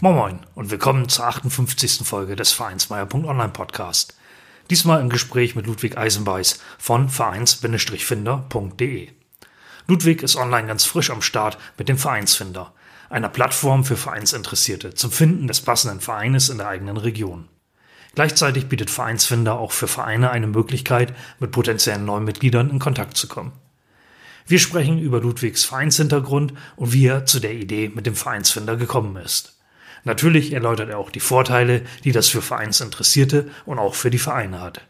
Moin Moin und willkommen zur 58. Folge des Vereinsmeier.online Podcast. Diesmal im Gespräch mit Ludwig Eisenbeiß von vereins-finder.de. Ludwig ist online ganz frisch am Start mit dem Vereinsfinder, einer Plattform für Vereinsinteressierte zum Finden des passenden Vereines in der eigenen Region. Gleichzeitig bietet Vereinsfinder auch für Vereine eine Möglichkeit, mit potenziellen neuen Mitgliedern in Kontakt zu kommen. Wir sprechen über Ludwigs Vereinshintergrund und wie er zu der Idee mit dem Vereinsfinder gekommen ist. Natürlich erläutert er auch die Vorteile, die das für Vereinsinteressierte und auch für die Vereine hat.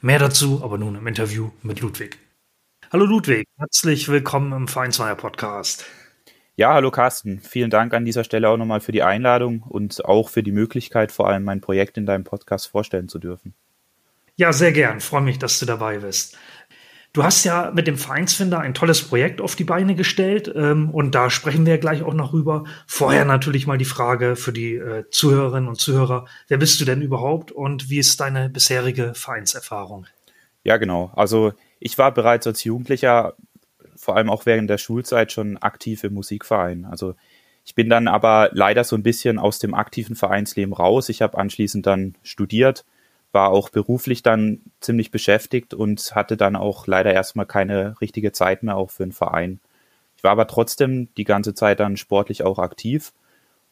Mehr dazu aber nun im Interview mit Ludwig. Hallo Ludwig, herzlich willkommen im Vereinsmeier Podcast. Ja, hallo Carsten. Vielen Dank an dieser Stelle auch nochmal für die Einladung und auch für die Möglichkeit, vor allem mein Projekt in deinem Podcast vorstellen zu dürfen. Ja, sehr gern. Freue mich, dass du dabei bist. Du hast ja mit dem Vereinsfinder ein tolles Projekt auf die Beine gestellt ähm, und da sprechen wir gleich auch noch rüber. Vorher natürlich mal die Frage für die äh, Zuhörerinnen und Zuhörer, wer bist du denn überhaupt und wie ist deine bisherige Vereinserfahrung? Ja, genau. Also ich war bereits als Jugendlicher, vor allem auch während der Schulzeit, schon aktiv im Musikverein. Also ich bin dann aber leider so ein bisschen aus dem aktiven Vereinsleben raus. Ich habe anschließend dann studiert war auch beruflich dann ziemlich beschäftigt und hatte dann auch leider erstmal keine richtige Zeit mehr auch für einen Verein. Ich war aber trotzdem die ganze Zeit dann sportlich auch aktiv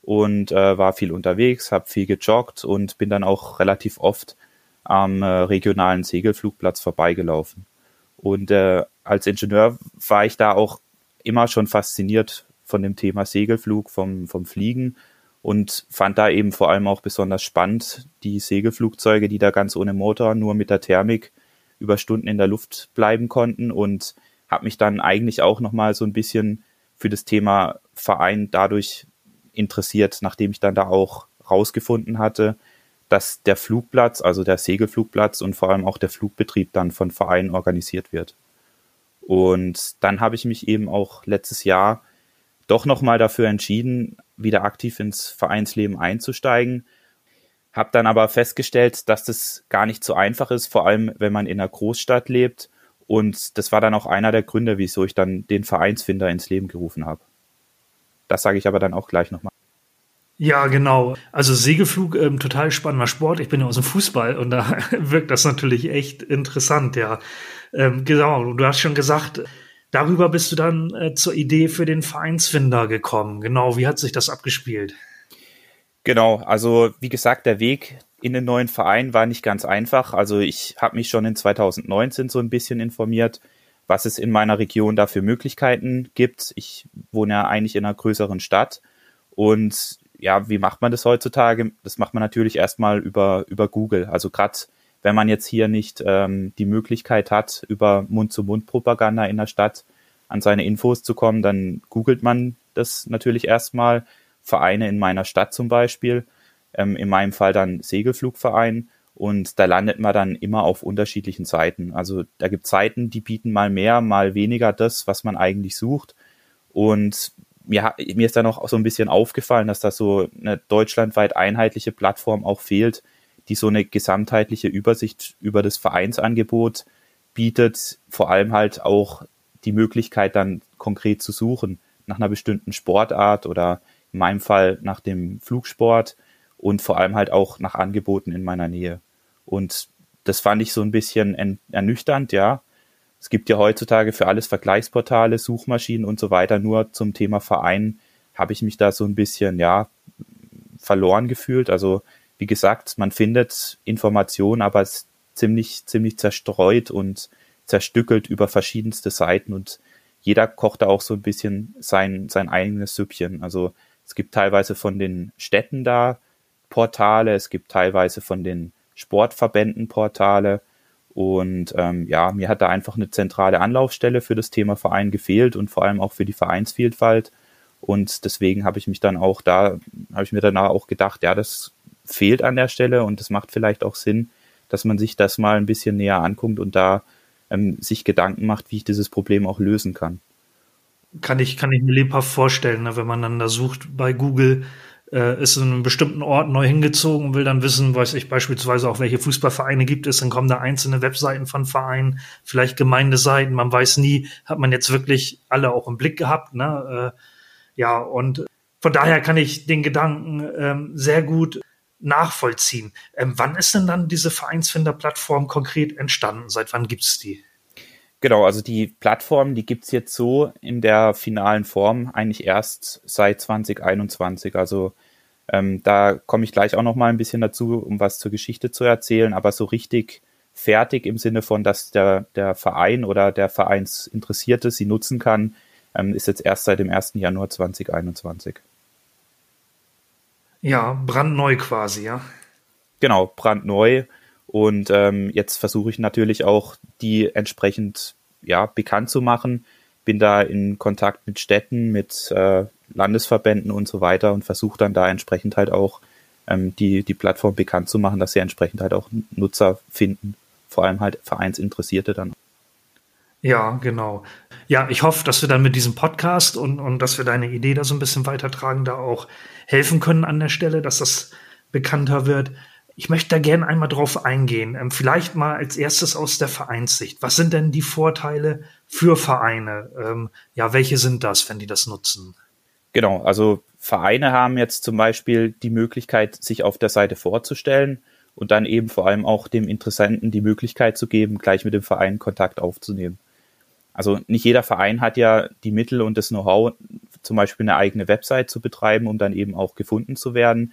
und äh, war viel unterwegs, habe viel gejoggt und bin dann auch relativ oft am äh, regionalen Segelflugplatz vorbeigelaufen. Und äh, als Ingenieur war ich da auch immer schon fasziniert von dem Thema Segelflug, vom, vom Fliegen und fand da eben vor allem auch besonders spannend die Segelflugzeuge, die da ganz ohne Motor, nur mit der Thermik über Stunden in der Luft bleiben konnten und habe mich dann eigentlich auch nochmal so ein bisschen für das Thema Verein dadurch interessiert, nachdem ich dann da auch rausgefunden hatte, dass der Flugplatz, also der Segelflugplatz und vor allem auch der Flugbetrieb dann von Vereinen organisiert wird. Und dann habe ich mich eben auch letztes Jahr doch nochmal dafür entschieden, wieder aktiv ins Vereinsleben einzusteigen. Hab dann aber festgestellt, dass das gar nicht so einfach ist, vor allem wenn man in einer Großstadt lebt. Und das war dann auch einer der Gründe, wieso ich dann den Vereinsfinder ins Leben gerufen habe. Das sage ich aber dann auch gleich nochmal. Ja, genau. Also Segelflug, ähm, total spannender Sport. Ich bin ja aus dem Fußball und da wirkt das natürlich echt interessant, ja. Ähm, genau, du hast schon gesagt, Darüber bist du dann äh, zur Idee für den Vereinsfinder gekommen. Genau, wie hat sich das abgespielt? Genau, also wie gesagt, der Weg in den neuen Verein war nicht ganz einfach. Also ich habe mich schon in 2019 so ein bisschen informiert, was es in meiner Region da für Möglichkeiten gibt. Ich wohne ja eigentlich in einer größeren Stadt und ja, wie macht man das heutzutage? Das macht man natürlich erstmal über, über Google. Also gerade wenn man jetzt hier nicht ähm, die Möglichkeit hat, über Mund-zu-Mund-Propaganda in der Stadt an seine Infos zu kommen, dann googelt man das natürlich erstmal. Vereine in meiner Stadt zum Beispiel, ähm, in meinem Fall dann Segelflugverein und da landet man dann immer auf unterschiedlichen Seiten. Also da gibt es Seiten, die bieten mal mehr, mal weniger das, was man eigentlich sucht. Und mir, mir ist dann auch so ein bisschen aufgefallen, dass da so eine deutschlandweit einheitliche Plattform auch fehlt, die so eine gesamtheitliche Übersicht über das Vereinsangebot bietet, vor allem halt auch die Möglichkeit dann konkret zu suchen nach einer bestimmten Sportart oder in meinem Fall nach dem Flugsport und vor allem halt auch nach Angeboten in meiner Nähe. Und das fand ich so ein bisschen ernüchternd, ja. Es gibt ja heutzutage für alles Vergleichsportale, Suchmaschinen und so weiter. Nur zum Thema Verein habe ich mich da so ein bisschen, ja, verloren gefühlt. Also wie gesagt, man findet Informationen, aber es ziemlich, ziemlich zerstreut und zerstückelt über verschiedenste Seiten und jeder kocht da auch so ein bisschen sein, sein eigenes Süppchen. Also es gibt teilweise von den Städten da Portale, es gibt teilweise von den Sportverbänden Portale und ähm, ja, mir hat da einfach eine zentrale Anlaufstelle für das Thema Verein gefehlt und vor allem auch für die Vereinsvielfalt. Und deswegen habe ich mich dann auch da, habe ich mir danach auch gedacht, ja, das fehlt an der Stelle und es macht vielleicht auch Sinn, dass man sich das mal ein bisschen näher anguckt und da ähm, sich Gedanken macht, wie ich dieses Problem auch lösen kann. Kann ich, kann ich mir lebhaft vorstellen, ne, wenn man dann da sucht bei Google, äh, ist in einem bestimmten Ort neu hingezogen und will dann wissen, weiß ich beispielsweise auch, welche Fußballvereine gibt es, dann kommen da einzelne Webseiten von Vereinen, vielleicht Gemeindeseiten, man weiß nie, hat man jetzt wirklich alle auch im Blick gehabt, ne? Äh, ja, und von daher kann ich den Gedanken ähm, sehr gut nachvollziehen. Ähm, wann ist denn dann diese Vereinsfinder-Plattform konkret entstanden? Seit wann gibt es die? Genau, also die Plattform, die gibt es jetzt so in der finalen Form eigentlich erst seit 2021. Also ähm, da komme ich gleich auch noch mal ein bisschen dazu, um was zur Geschichte zu erzählen, aber so richtig fertig im Sinne von, dass der, der Verein oder der Vereinsinteressierte sie nutzen kann, ähm, ist jetzt erst seit dem 1. Januar 2021. Ja, brandneu quasi, ja. Genau, brandneu. Und ähm, jetzt versuche ich natürlich auch, die entsprechend ja, bekannt zu machen. Bin da in Kontakt mit Städten, mit äh, Landesverbänden und so weiter und versuche dann da entsprechend halt auch ähm, die, die Plattform bekannt zu machen, dass sie entsprechend halt auch Nutzer finden, vor allem halt Vereinsinteressierte dann. Ja, genau. Ja, ich hoffe, dass wir dann mit diesem Podcast und, und dass wir deine Idee da so ein bisschen weitertragen, da auch helfen können an der Stelle, dass das bekannter wird. Ich möchte da gerne einmal drauf eingehen. Ähm, vielleicht mal als erstes aus der Vereinssicht. Was sind denn die Vorteile für Vereine? Ähm, ja, welche sind das, wenn die das nutzen? Genau, also Vereine haben jetzt zum Beispiel die Möglichkeit, sich auf der Seite vorzustellen und dann eben vor allem auch dem Interessenten die Möglichkeit zu geben, gleich mit dem Verein Kontakt aufzunehmen. Also nicht jeder Verein hat ja die Mittel und das Know-how, zum Beispiel eine eigene Website zu betreiben, um dann eben auch gefunden zu werden.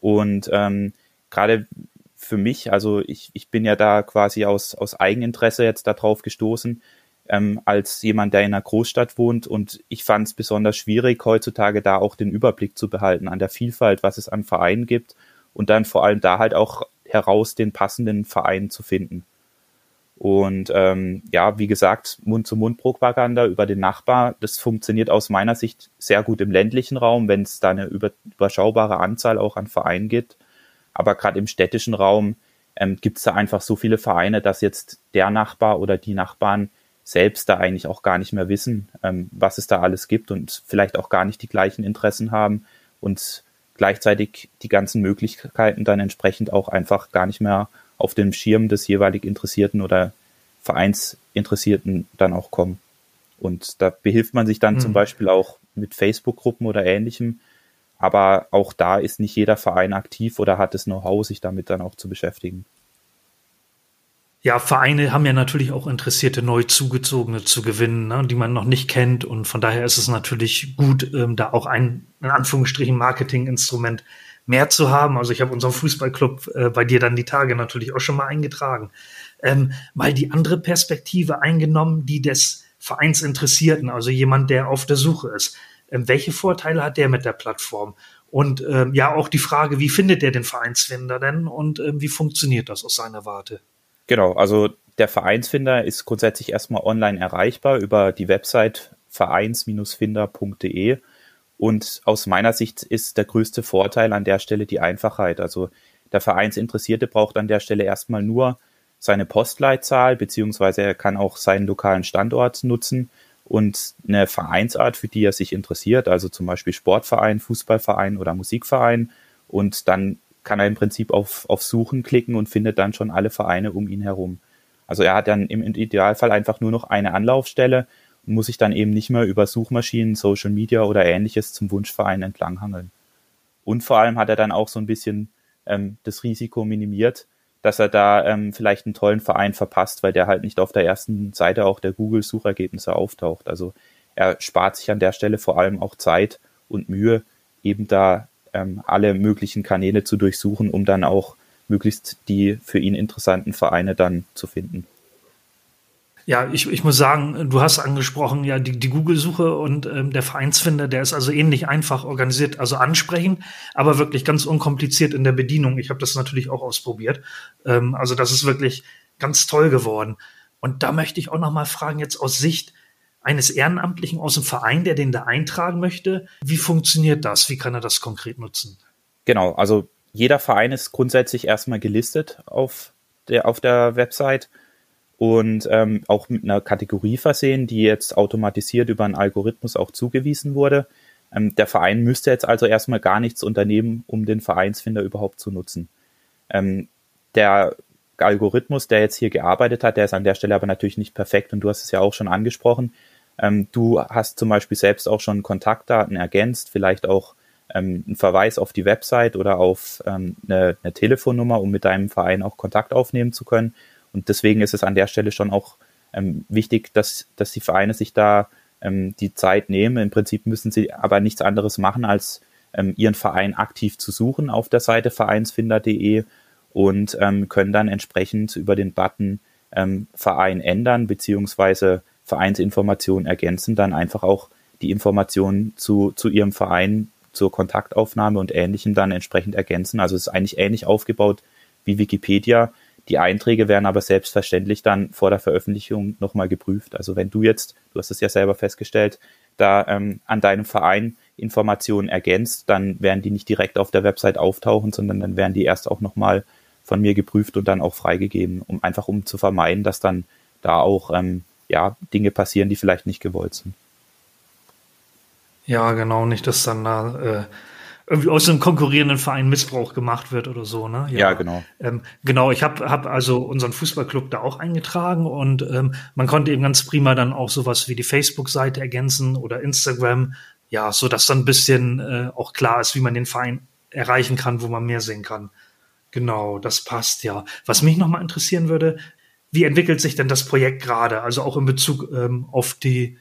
Und ähm, gerade für mich, also ich, ich bin ja da quasi aus, aus Eigeninteresse jetzt darauf gestoßen, ähm, als jemand, der in einer Großstadt wohnt. Und ich fand es besonders schwierig, heutzutage da auch den Überblick zu behalten an der Vielfalt, was es an Vereinen gibt und dann vor allem da halt auch heraus den passenden Verein zu finden. Und ähm, ja, wie gesagt, Mund-zu-Mund-Propaganda über den Nachbar, das funktioniert aus meiner Sicht sehr gut im ländlichen Raum, wenn es da eine überschaubare Anzahl auch an Vereinen gibt. Aber gerade im städtischen Raum ähm, gibt es da einfach so viele Vereine, dass jetzt der Nachbar oder die Nachbarn selbst da eigentlich auch gar nicht mehr wissen, ähm, was es da alles gibt und vielleicht auch gar nicht die gleichen Interessen haben und gleichzeitig die ganzen Möglichkeiten dann entsprechend auch einfach gar nicht mehr auf dem Schirm des jeweilig Interessierten oder Vereinsinteressierten dann auch kommen. Und da behilft man sich dann mhm. zum Beispiel auch mit Facebook-Gruppen oder ähnlichem, aber auch da ist nicht jeder Verein aktiv oder hat das Know-how, sich damit dann auch zu beschäftigen. Ja, Vereine haben ja natürlich auch Interessierte neu zugezogene zu gewinnen, ne, die man noch nicht kennt. Und von daher ist es natürlich gut, ähm, da auch ein, in Anführungsstrichen, Marketinginstrument mehr zu haben. Also ich habe unseren Fußballclub äh, bei dir dann die Tage natürlich auch schon mal eingetragen. Ähm, mal die andere Perspektive eingenommen, die des Vereinsinteressierten, also jemand, der auf der Suche ist. Ähm, welche Vorteile hat der mit der Plattform? Und ähm, ja, auch die Frage, wie findet der den Vereinsfinder denn und ähm, wie funktioniert das aus seiner Warte? Genau, also der Vereinsfinder ist grundsätzlich erstmal online erreichbar über die Website vereins-finder.de. Und aus meiner Sicht ist der größte Vorteil an der Stelle die Einfachheit. Also der Vereinsinteressierte braucht an der Stelle erstmal nur seine Postleitzahl, beziehungsweise er kann auch seinen lokalen Standort nutzen und eine Vereinsart, für die er sich interessiert, also zum Beispiel Sportverein, Fußballverein oder Musikverein. Und dann kann er im Prinzip auf, auf Suchen klicken und findet dann schon alle Vereine um ihn herum. Also er hat dann im Idealfall einfach nur noch eine Anlaufstelle muss sich dann eben nicht mehr über Suchmaschinen, Social Media oder ähnliches zum Wunschverein entlanghangeln. Und vor allem hat er dann auch so ein bisschen ähm, das Risiko minimiert, dass er da ähm, vielleicht einen tollen Verein verpasst, weil der halt nicht auf der ersten Seite auch der Google-Suchergebnisse auftaucht. Also er spart sich an der Stelle vor allem auch Zeit und Mühe, eben da ähm, alle möglichen Kanäle zu durchsuchen, um dann auch möglichst die für ihn interessanten Vereine dann zu finden. Ja, ich, ich muss sagen, du hast angesprochen, ja, die, die Google-Suche und ähm, der Vereinsfinder, der ist also ähnlich einfach organisiert, also ansprechend, aber wirklich ganz unkompliziert in der Bedienung. Ich habe das natürlich auch ausprobiert. Ähm, also das ist wirklich ganz toll geworden. Und da möchte ich auch noch mal fragen, jetzt aus Sicht eines Ehrenamtlichen aus dem Verein, der den da eintragen möchte, wie funktioniert das? Wie kann er das konkret nutzen? Genau, also jeder Verein ist grundsätzlich erstmal gelistet auf der, auf der Website und ähm, auch mit einer Kategorie versehen, die jetzt automatisiert über einen Algorithmus auch zugewiesen wurde. Ähm, der Verein müsste jetzt also erstmal gar nichts unternehmen, um den Vereinsfinder überhaupt zu nutzen. Ähm, der Algorithmus, der jetzt hier gearbeitet hat, der ist an der Stelle aber natürlich nicht perfekt und du hast es ja auch schon angesprochen. Ähm, du hast zum Beispiel selbst auch schon Kontaktdaten ergänzt, vielleicht auch ähm, einen Verweis auf die Website oder auf ähm, eine, eine, Telefonnummer, um mit deinem Verein auch Kontakt aufnehmen zu können. Und deswegen ist es an der Stelle schon auch ähm, wichtig, dass, dass die Vereine sich da ähm, die Zeit nehmen. Im Prinzip müssen sie aber nichts anderes machen, als ähm, ihren Verein aktiv zu suchen auf der Seite vereinsfinder.de und ähm, können dann entsprechend über den Button ähm, Verein ändern beziehungsweise Vereinsinformationen ergänzen, dann einfach auch die Informationen zu, zu ihrem Verein, zur Kontaktaufnahme und Ähnlichem dann entsprechend ergänzen. Also es ist eigentlich ähnlich aufgebaut wie Wikipedia. Die Einträge werden aber selbstverständlich dann vor der Veröffentlichung nochmal geprüft. Also wenn du jetzt, du hast es ja selber festgestellt, da ähm, an deinem Verein Informationen ergänzt, dann werden die nicht direkt auf der Website auftauchen, sondern dann werden die erst auch nochmal von mir geprüft und dann auch freigegeben, um einfach um zu vermeiden, dass dann da auch ähm, ja, Dinge passieren, die vielleicht nicht gewollt sind. Ja, genau, nicht, dass dann da äh, irgendwie aus einem konkurrierenden Verein Missbrauch gemacht wird oder so, ne? Ja, ja genau. Ähm, genau, ich habe hab also unseren Fußballclub da auch eingetragen und ähm, man konnte eben ganz prima dann auch sowas wie die Facebook-Seite ergänzen oder Instagram, ja, so dass dann ein bisschen äh, auch klar ist, wie man den Verein erreichen kann, wo man mehr sehen kann. Genau, das passt ja. Was mich nochmal interessieren würde, wie entwickelt sich denn das Projekt gerade? Also auch in Bezug ähm, auf die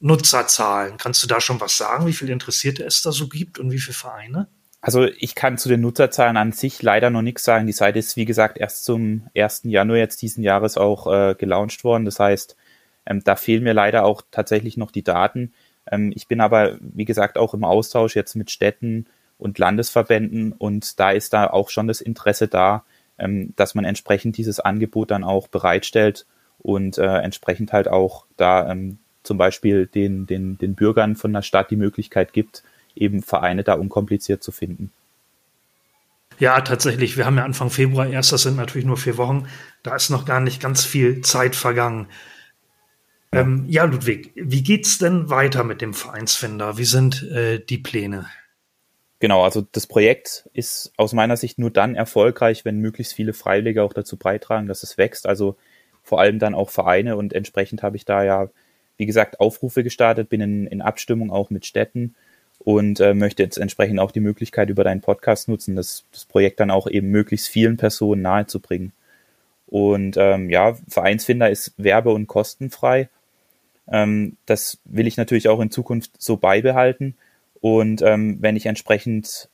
Nutzerzahlen. Kannst du da schon was sagen, wie viele Interessierte es da so gibt und wie viele Vereine? Also ich kann zu den Nutzerzahlen an sich leider noch nichts sagen. Die Seite ist, wie gesagt, erst zum 1. Januar jetzt diesen Jahres auch äh, gelauncht worden. Das heißt, ähm, da fehlen mir leider auch tatsächlich noch die Daten. Ähm, ich bin aber, wie gesagt, auch im Austausch jetzt mit Städten und Landesverbänden und da ist da auch schon das Interesse da, ähm, dass man entsprechend dieses Angebot dann auch bereitstellt und äh, entsprechend halt auch da ähm, zum Beispiel den, den, den Bürgern von der Stadt die Möglichkeit gibt, eben Vereine da unkompliziert zu finden. Ja, tatsächlich. Wir haben ja Anfang Februar erst, das sind natürlich nur vier Wochen. Da ist noch gar nicht ganz viel Zeit vergangen. Ja, ähm, ja Ludwig, wie geht's denn weiter mit dem Vereinsfinder? Wie sind äh, die Pläne? Genau, also das Projekt ist aus meiner Sicht nur dann erfolgreich, wenn möglichst viele Freiwillige auch dazu beitragen, dass es wächst. Also vor allem dann auch Vereine und entsprechend habe ich da ja wie gesagt, Aufrufe gestartet, bin in, in Abstimmung auch mit Städten und äh, möchte jetzt entsprechend auch die Möglichkeit über deinen Podcast nutzen, das, das Projekt dann auch eben möglichst vielen Personen nahezubringen. Und ähm, ja, Vereinsfinder ist werbe- und kostenfrei. Ähm, das will ich natürlich auch in Zukunft so beibehalten. Und ähm, wenn ich entsprechend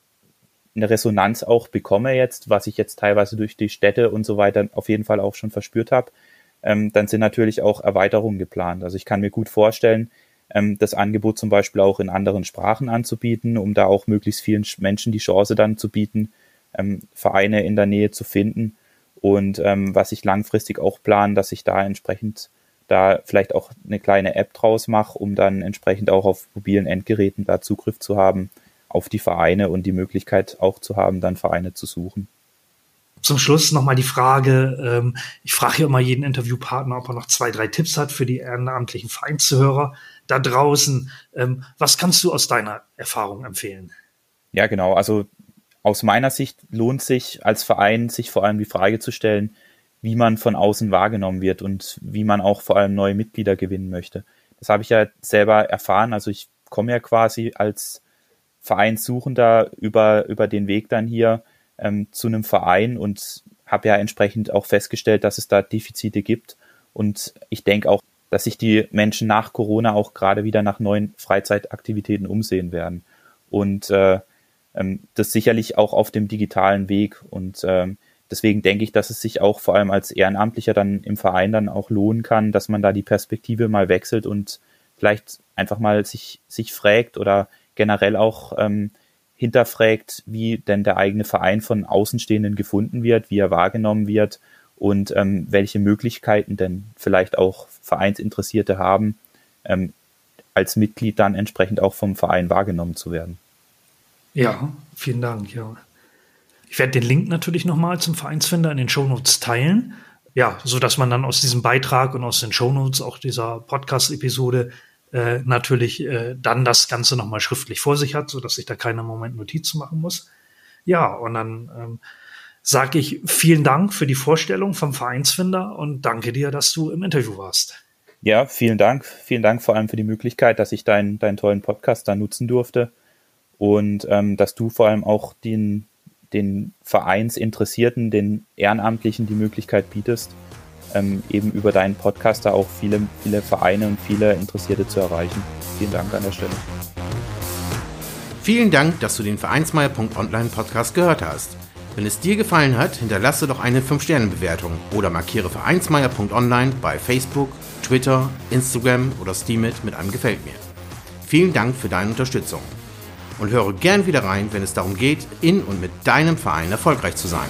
eine Resonanz auch bekomme jetzt, was ich jetzt teilweise durch die Städte und so weiter auf jeden Fall auch schon verspürt habe, ähm, dann sind natürlich auch Erweiterungen geplant. Also ich kann mir gut vorstellen, ähm, das Angebot zum Beispiel auch in anderen Sprachen anzubieten, um da auch möglichst vielen Menschen die Chance dann zu bieten, ähm, Vereine in der Nähe zu finden. Und ähm, was ich langfristig auch plane, dass ich da entsprechend da vielleicht auch eine kleine App draus mache, um dann entsprechend auch auf mobilen Endgeräten da Zugriff zu haben auf die Vereine und die Möglichkeit auch zu haben, dann Vereine zu suchen zum Schluss nochmal die Frage, ähm, ich frage ja immer jeden Interviewpartner, ob er noch zwei, drei Tipps hat für die ehrenamtlichen Vereinszuhörer da draußen. Ähm, was kannst du aus deiner Erfahrung empfehlen? Ja, genau. Also aus meiner Sicht lohnt sich als Verein, sich vor allem die Frage zu stellen, wie man von außen wahrgenommen wird und wie man auch vor allem neue Mitglieder gewinnen möchte. Das habe ich ja selber erfahren. Also ich komme ja quasi als Vereinssuchender über, über den Weg dann hier ähm, zu einem Verein und habe ja entsprechend auch festgestellt, dass es da Defizite gibt. Und ich denke auch, dass sich die Menschen nach Corona auch gerade wieder nach neuen Freizeitaktivitäten umsehen werden. Und äh, ähm, das sicherlich auch auf dem digitalen Weg. Und ähm, deswegen denke ich, dass es sich auch vor allem als Ehrenamtlicher dann im Verein dann auch lohnen kann, dass man da die Perspektive mal wechselt und vielleicht einfach mal sich, sich fragt oder generell auch ähm, hinterfragt, wie denn der eigene Verein von Außenstehenden gefunden wird, wie er wahrgenommen wird und ähm, welche Möglichkeiten denn vielleicht auch Vereinsinteressierte haben, ähm, als Mitglied dann entsprechend auch vom Verein wahrgenommen zu werden. Ja, vielen Dank, ja. Ich werde den Link natürlich nochmal zum Vereinsfinder in den Shownotes teilen. Ja, so dass man dann aus diesem Beitrag und aus den Shownotes auch dieser Podcast-Episode äh, natürlich äh, dann das Ganze nochmal schriftlich vor sich hat, so dass sich da keiner Moment Notiz machen muss. Ja, und dann ähm, sage ich vielen Dank für die Vorstellung vom Vereinsfinder und danke dir, dass du im Interview warst. Ja, vielen Dank. Vielen Dank vor allem für die Möglichkeit, dass ich deinen, deinen tollen Podcast da nutzen durfte und ähm, dass du vor allem auch den, den Vereinsinteressierten, den Ehrenamtlichen die Möglichkeit bietest, ähm, eben über deinen Podcast da auch viele, viele Vereine und viele Interessierte zu erreichen. Vielen Dank an der Stelle. Vielen Dank, dass du den Vereinsmeier.online Podcast gehört hast. Wenn es dir gefallen hat, hinterlasse doch eine 5-Sterne-Bewertung oder markiere Vereinsmeier.online bei Facebook, Twitter, Instagram oder Steamit mit einem Gefällt mir. Vielen Dank für deine Unterstützung und höre gern wieder rein, wenn es darum geht, in und mit deinem Verein erfolgreich zu sein.